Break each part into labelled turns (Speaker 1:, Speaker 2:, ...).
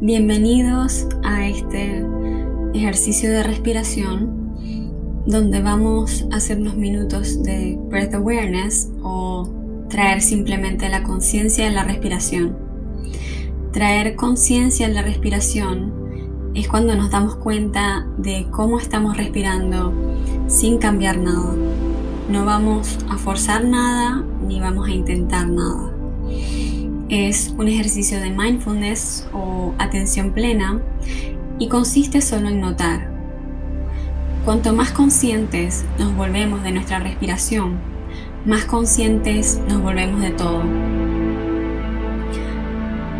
Speaker 1: Bienvenidos a este ejercicio de respiración donde vamos a hacer unos minutos de breath awareness o traer simplemente la conciencia en la respiración. Traer conciencia en la respiración es cuando nos damos cuenta de cómo estamos respirando sin cambiar nada. No vamos a forzar nada ni vamos a intentar nada. Es un ejercicio de mindfulness o atención plena y consiste solo en notar. Cuanto más conscientes nos volvemos de nuestra respiración, más conscientes nos volvemos de todo.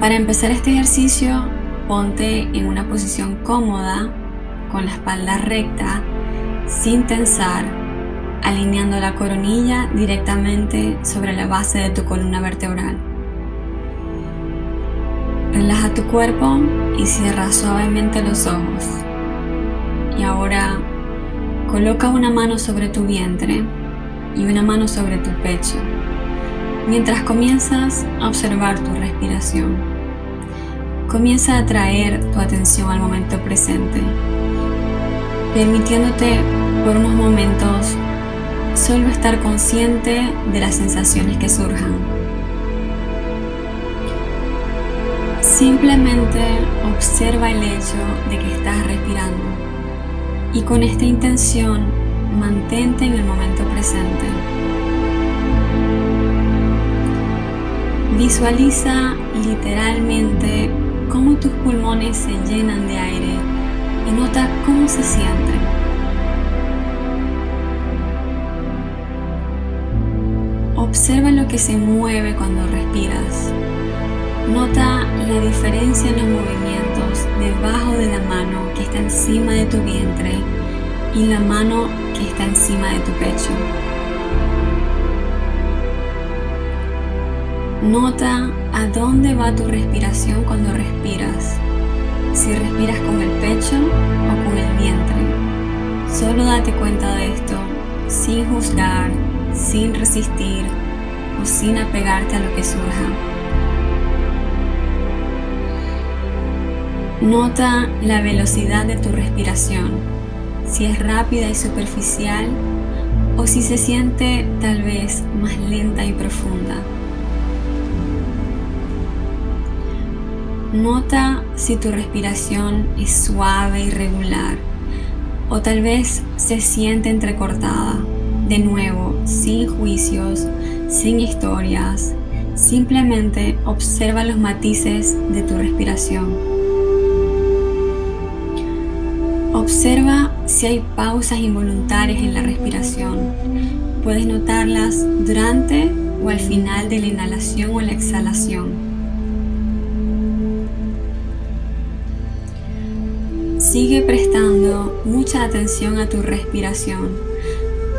Speaker 1: Para empezar este ejercicio, ponte en una posición cómoda, con la espalda recta, sin tensar, alineando la coronilla directamente sobre la base de tu columna vertebral. Relaja tu cuerpo y cierra suavemente los ojos. Y ahora coloca una mano sobre tu vientre y una mano sobre tu pecho, mientras comienzas a observar tu respiración. Comienza a traer tu atención al momento presente, permitiéndote por unos momentos solo estar consciente de las sensaciones que surjan. Simplemente observa el hecho de que estás respirando y con esta intención mantente en el momento presente. Visualiza literalmente cómo tus pulmones se llenan de aire y nota cómo se sienten. Observa lo que se mueve cuando respiras. Nota la diferencia en los movimientos debajo de la mano que está encima de tu vientre y la mano que está encima de tu pecho. Nota a dónde va tu respiración cuando respiras. Si respiras con el pecho o con el vientre. Solo date cuenta de esto sin juzgar, sin resistir o sin apegarte a lo que surja. Nota la velocidad de tu respiración, si es rápida y superficial o si se siente tal vez más lenta y profunda. Nota si tu respiración es suave y regular o tal vez se siente entrecortada. De nuevo, sin juicios, sin historias, simplemente observa los matices de tu respiración. Observa si hay pausas involuntarias en la respiración. Puedes notarlas durante o al final de la inhalación o la exhalación. Sigue prestando mucha atención a tu respiración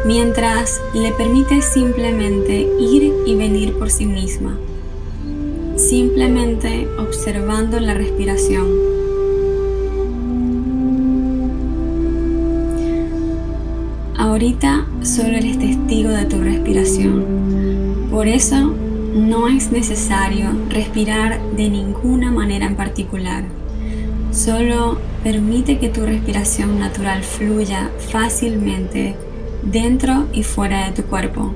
Speaker 1: mientras le permites simplemente ir y venir por sí misma, simplemente observando la respiración. Ahorita solo eres testigo de tu respiración. Por eso no es necesario respirar de ninguna manera en particular. Solo permite que tu respiración natural fluya fácilmente dentro y fuera de tu cuerpo.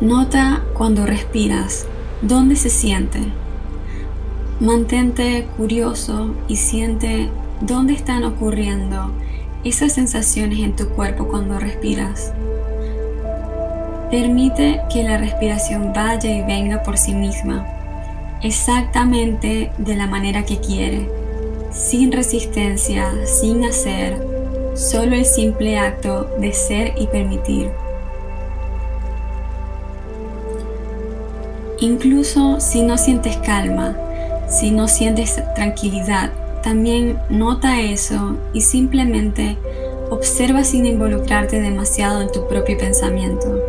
Speaker 1: Nota cuando respiras, dónde se siente. Mantente curioso y siente ¿Dónde están ocurriendo esas sensaciones en tu cuerpo cuando respiras? Permite que la respiración vaya y venga por sí misma, exactamente de la manera que quiere, sin resistencia, sin hacer, solo el simple acto de ser y permitir. Incluso si no sientes calma, si no sientes tranquilidad, también nota eso y simplemente observa sin involucrarte demasiado en tu propio pensamiento.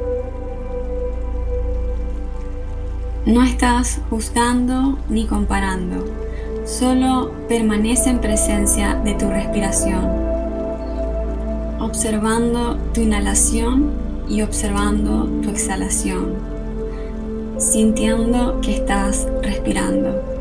Speaker 1: No estás juzgando ni comparando, solo permanece en presencia de tu respiración, observando tu inhalación y observando tu exhalación. sintiendo que estás respirando.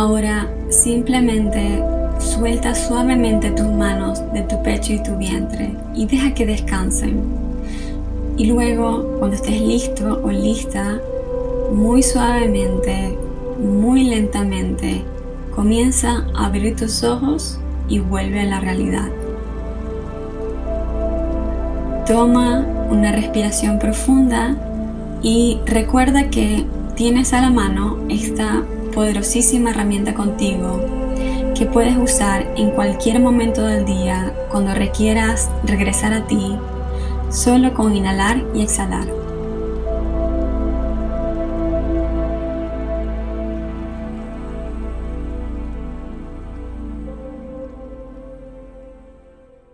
Speaker 1: Ahora simplemente suelta suavemente tus manos de tu pecho y tu vientre y deja que descansen. Y luego, cuando estés listo o lista, muy suavemente, muy lentamente, comienza a abrir tus ojos y vuelve a la realidad. Toma una respiración profunda y recuerda que tienes a la mano esta poderosísima herramienta contigo que puedes usar en cualquier momento del día cuando requieras regresar a ti solo con inhalar y exhalar.